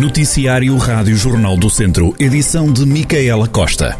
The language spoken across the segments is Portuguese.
Noticiário Rádio Jornal do Centro, edição de Micaela Costa.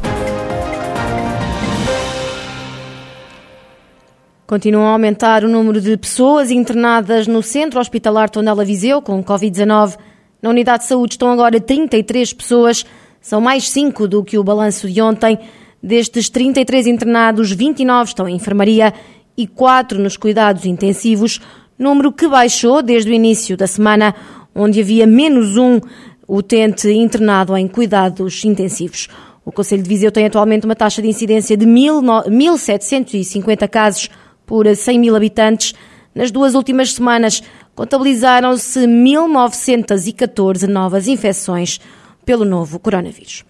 Continua a aumentar o número de pessoas internadas no Centro Hospitalar Tondela Viseu com Covid-19. Na unidade de saúde estão agora 33 pessoas, são mais 5 do que o balanço de ontem. Destes 33 internados, 29 estão em enfermaria e 4 nos cuidados intensivos, número que baixou desde o início da semana onde havia menos um utente internado em cuidados intensivos. O Conselho de Viseu tem atualmente uma taxa de incidência de 1.750 casos por 100 mil habitantes. Nas duas últimas semanas, contabilizaram-se 1.914 novas infecções pelo novo coronavírus.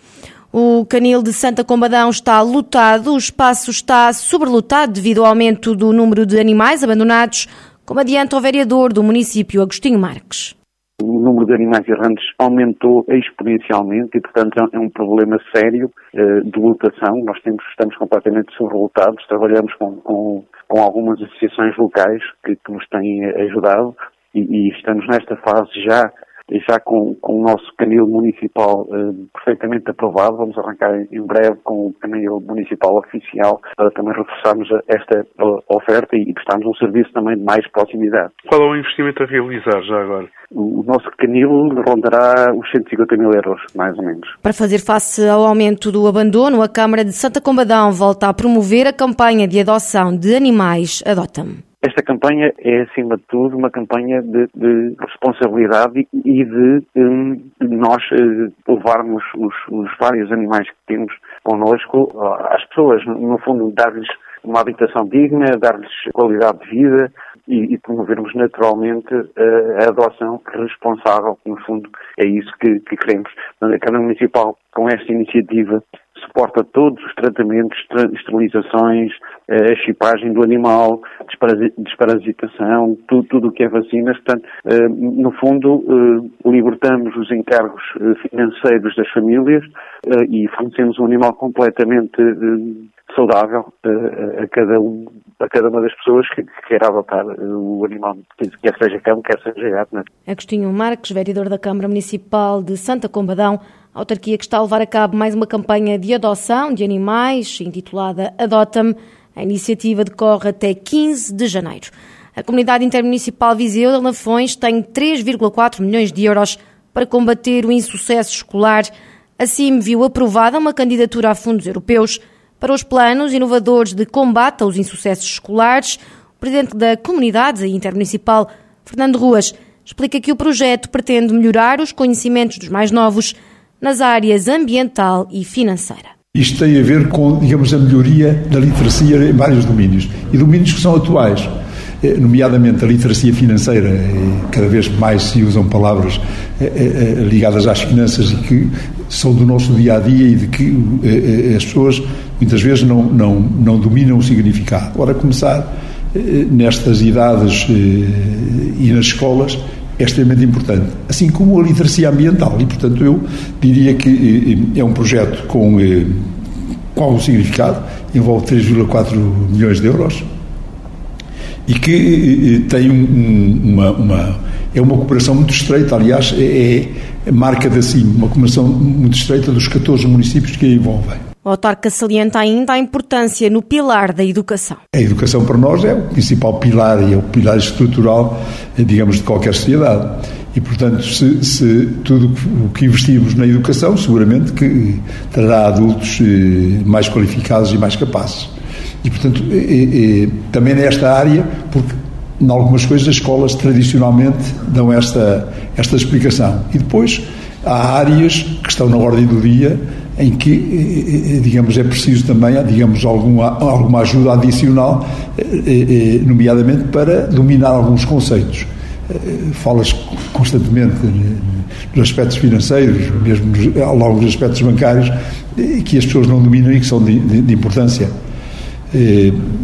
O canil de Santa Combadão está lotado, o espaço está sobrelotado devido ao aumento do número de animais abandonados, como adianta o vereador do município, Agostinho Marques o número de animais errantes aumentou exponencialmente e, portanto, é um problema sério uh, de lotação. Nós temos, estamos completamente sobrelotados, trabalhamos com, com, com algumas associações locais que, que nos têm ajudado e, e, estamos nesta fase já já com, com o nosso canil municipal uh, perfeitamente aprovado. Vamos arrancar em breve com o canil municipal oficial para também reforçarmos esta uh, oferta e prestarmos um serviço também de mais proximidade. Qual é o investimento a realizar já agora? O, o nosso canil rondará os 150 mil euros, mais ou menos. Para fazer face ao aumento do abandono, a Câmara de Santa Combadão volta a promover a campanha de adoção de animais Adota-me. Esta campanha é, acima de tudo, uma campanha de, de responsabilidade e de, um, nós uh, levarmos os, os, vários animais que temos connosco às pessoas, no fundo, dar-lhes uma habitação digna, dar-lhes qualidade de vida e, e promovermos naturalmente uh, a adoção responsável, no fundo, é isso que, que queremos. A Câmara Municipal, com esta iniciativa, suporta todos os tratamentos, esterilizações, a chipagem do animal, desparasitação, tudo o que é vacinas. Portanto, eh, no fundo, eh, libertamos os encargos eh, financeiros das famílias e fornecemos um animal completamente saudável a cada, um, a cada uma das pessoas que, que quer adotar o animal, quer seja cão, quer seja gato. Né? Agostinho Marques, vereador da Câmara Municipal de Santa Combadão, a autarquia que está a levar a cabo mais uma campanha de adoção de animais, intitulada Adota-me. A iniciativa decorre até 15 de janeiro. A Comunidade Intermunicipal Viseu de Lafões tem 3,4 milhões de euros para combater o insucesso escolar. Assim, viu aprovada uma candidatura a fundos europeus para os planos inovadores de combate aos insucessos escolares. O presidente da Comunidade Intermunicipal, Fernando Ruas, explica que o projeto pretende melhorar os conhecimentos dos mais novos nas áreas ambiental e financeira. Isto tem a ver com, digamos, a melhoria da literacia em vários domínios e domínios que são atuais, eh, nomeadamente a literacia financeira. Eh, cada vez mais se usam palavras eh, ligadas às finanças e que são do nosso dia a dia e de que as pessoas muitas vezes não, não, não dominam o significado. Ora, começar nestas idades e nas escolas é extremamente importante, assim como a literacia ambiental. E, portanto, eu diria que eh, é um projeto com, eh, com algum significado, envolve 3,4 milhões de euros e que eh, tem um, uma, uma, é uma cooperação muito estreita, aliás, é, é marca de cima, uma cooperação muito estreita dos 14 municípios que a envolvem. O autarca salienta ainda a importância no pilar da educação. A educação para nós é o principal pilar e é o pilar estrutural, digamos, de qualquer sociedade. E, portanto, se, se tudo o que investimos na educação, seguramente que trará adultos eh, mais qualificados e mais capazes. E, portanto, é, é, também nesta área, porque em algumas coisas as escolas tradicionalmente dão esta, esta explicação. E depois há áreas que estão na ordem do dia em que, eh, eh, digamos, é preciso também, digamos, alguma, alguma ajuda adicional, eh, nomeadamente para dominar alguns conceitos. Falas constantemente nos aspectos financeiros, mesmo ao longo dos aspectos bancários, que as pessoas não dominam e que são de, de, de importância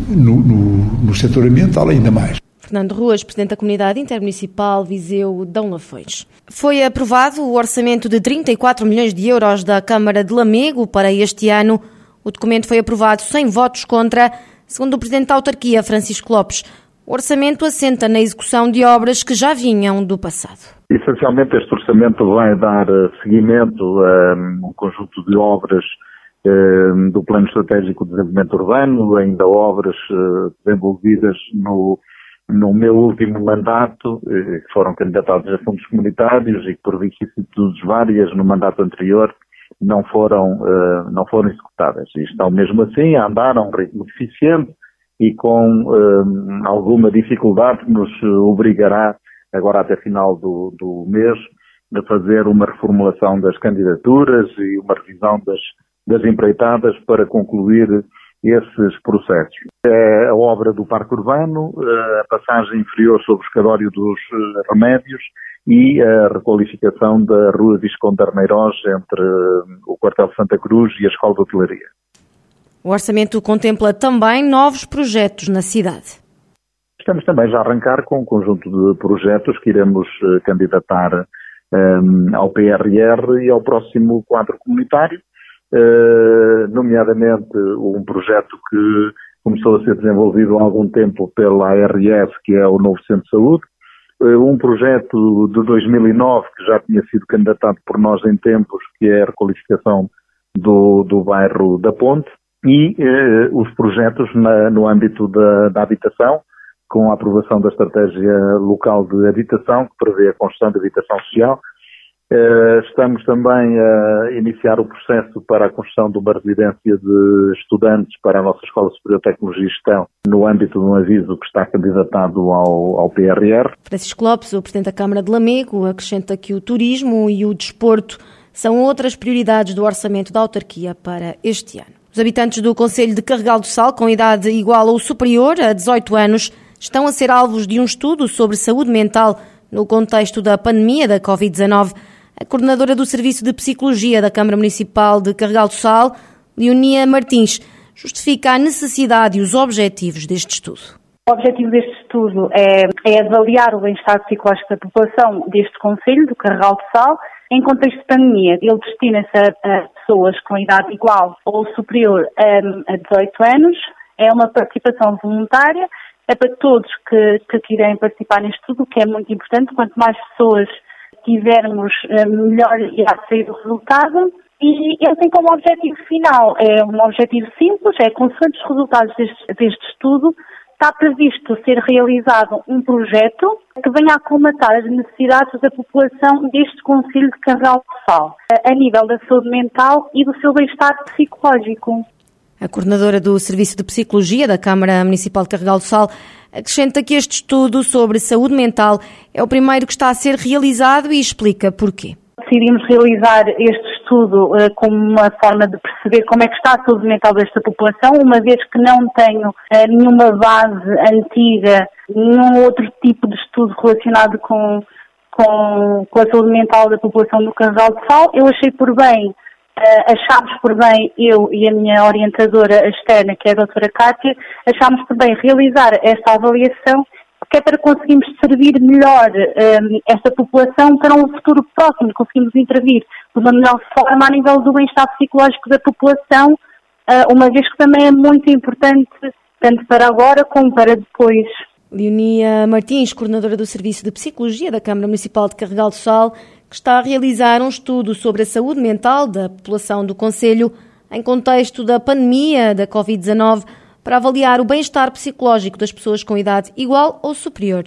no, no, no setor ambiental ainda mais. Fernando Ruas, Presidente da Comunidade Intermunicipal Viseu Dão Lafões. Foi aprovado o orçamento de 34 milhões de euros da Câmara de Lamego para este ano. O documento foi aprovado sem votos contra, segundo o Presidente da Autarquia, Francisco Lopes. O orçamento assenta na execução de obras que já vinham do passado. Essencialmente, este orçamento vai dar eh, seguimento a um conjunto de obras eh, do Plano Estratégico de Desenvolvimento Urbano, ainda obras eh, desenvolvidas no, no meu último mandato, que foram candidatadas a fundos comunitários e que por vicissitudes várias no mandato anterior não foram, não foram executadas. E estão mesmo assim a andar a um ritmo eficiente e com alguma dificuldade que nos obrigará agora até final do, do mês, a fazer uma reformulação das candidaturas e uma revisão das, das empreitadas para concluir esses processos. É a obra do Parque Urbano, a passagem inferior sobre o escadório dos eh, remédios e a requalificação da Rua Visconde Armeiroz entre eh, o Quartel de Santa Cruz e a Escola de Hotelaria. O orçamento contempla também novos projetos na cidade. Estamos também já a arrancar com um conjunto de projetos que iremos uh, candidatar um, ao PRR e ao próximo quadro comunitário, nomeadamente um projeto que começou a ser desenvolvido há algum tempo pela ARS, que é o Novo Centro de Saúde, uh, um projeto de 2009 que já tinha sido candidatado por nós em tempos, que é a requalificação do, do bairro da Ponte, e os projetos na, no âmbito da, da habitação, com a aprovação da estratégia local de habitação, que prevê a construção de habitação social. Eh, estamos também a iniciar o processo para a construção de uma residência de estudantes para a nossa Escola Superior de Tecnologia e Gestão, no âmbito de um aviso que está candidatado ao, ao PRR. Francisco Lopes, o Presidente da Câmara de Lamego, acrescenta que o turismo e o desporto são outras prioridades do orçamento da autarquia para este ano. Os habitantes do Conselho de Carregal do Sal, com idade igual ou superior a 18 anos, estão a ser alvos de um estudo sobre saúde mental no contexto da pandemia da Covid-19. A coordenadora do Serviço de Psicologia da Câmara Municipal de Carregal do Sal, Leonia Martins, justifica a necessidade e os objetivos deste estudo. O objetivo deste estudo é, é avaliar o bem-estar psicológico da população deste Conselho, do Carregal do Sal, em contexto de pandemia. Ele destina-se a, pessoas com idade igual ou superior a, a 18 anos. É uma participação voluntária é para todos que, que querem participar neste estudo, que é muito importante. Quanto mais pessoas tivermos, eh, melhor irá sair o resultado. E ele tem como objetivo final, é um objetivo simples, é consoante os resultados deste, deste estudo, está previsto ser realizado um projeto que venha a comatar as necessidades da população deste Conselho de Carral de Sal, a nível da saúde mental e do seu bem-estar psicológico. A coordenadora do Serviço de Psicologia da Câmara Municipal de Carregal do Sal acrescenta que este estudo sobre saúde mental é o primeiro que está a ser realizado e explica porquê. Decidimos realizar este estudo uh, como uma forma de perceber como é que está a saúde mental desta população, uma vez que não tenho uh, nenhuma base antiga, nenhum outro tipo de estudo relacionado com, com, com a saúde mental da população do Carregal de Sal. Eu achei por bem achámos por bem, eu e a minha orientadora externa, que é a doutora Cátia, achámos por bem realizar esta avaliação, que é para conseguirmos servir melhor um, esta população para um futuro próximo, conseguimos intervir de uma melhor forma a nível do bem-estar psicológico da população, uh, uma vez que também é muito importante, tanto para agora como para depois. Leonia Martins, coordenadora do Serviço de Psicologia da Câmara Municipal de Carregal do Sal, que está a realizar um estudo sobre a saúde mental da população do Conselho em contexto da pandemia da Covid-19 para avaliar o bem-estar psicológico das pessoas com idade igual ou superior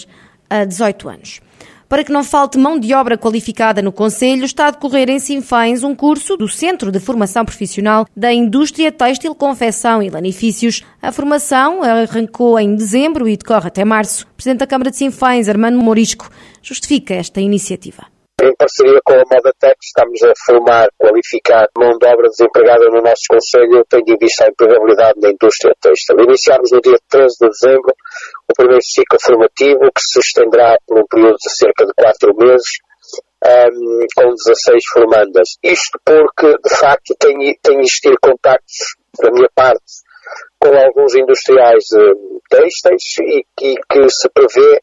a 18 anos. Para que não falte mão de obra qualificada no Conselho, está a decorrer em Sinfães um curso do Centro de Formação Profissional da Indústria Têxtil, Confecção e Lanifícios. A formação arrancou em dezembro e decorre até março. O Presidente da Câmara de Sinfães, Armando Morisco, justifica esta iniciativa. Em parceria com a Modatec, estamos a formar, qualificar mão de obra desempregada no nosso Conselho, tendo em vista a empregabilidade na indústria têxtil. Iniciamos no dia 13 de dezembro o primeiro ciclo formativo, que se estenderá por um período de cerca de 4 meses, um, com 16 formandas. Isto porque, de facto, tem, tem existido contactos, da minha parte, com alguns industriais uh, têxteis e, e que se prevê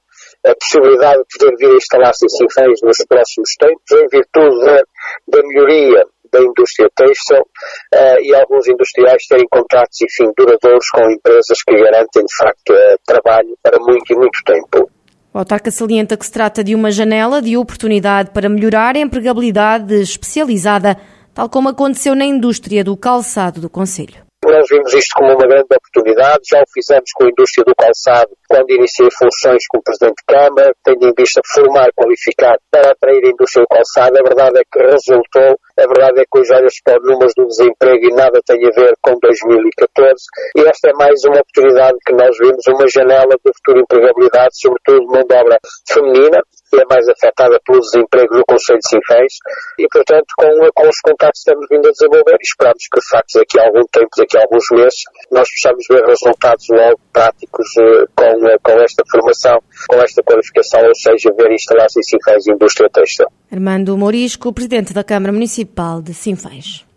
a possibilidade de poder vir a instalar-se Sinfãs nos próximos tempos, em virtude da, da melhoria da indústria têxtil uh, e alguns industriais terem contratos, enfim, duradouros com empresas que garantem, de facto, uh, trabalho para muito e muito tempo. O autarca salienta que se trata de uma janela de oportunidade para melhorar a empregabilidade especializada, tal como aconteceu na indústria do calçado do Conselho. Nós vimos isto como uma grande oportunidade, já o fizemos com a indústria do calçado quando iniciei funções como Presidente de Câmara, tendo em vista formar, qualificar para atrair a indústria do calçado. A verdade é que resultou, a verdade é que hoje olha-se para números do desemprego e nada tem a ver com 2014 e esta é mais uma oportunidade que nós vimos, uma janela de futura empregabilidade, sobretudo mão de obra feminina, é mais afetada pelo desemprego no Conselho de Sinfãs e, portanto, com, com os contatos que estamos vindo a desenvolver esperamos que, de facto, daqui a algum tempo, daqui a alguns meses, nós possamos ver resultados logo práticos uh, com, uh, com esta formação, com esta qualificação, ou seja, ver instalar-se em Sinfãs indústria têxtil. Armando Morisco, Presidente da Câmara Municipal de Sinfãs.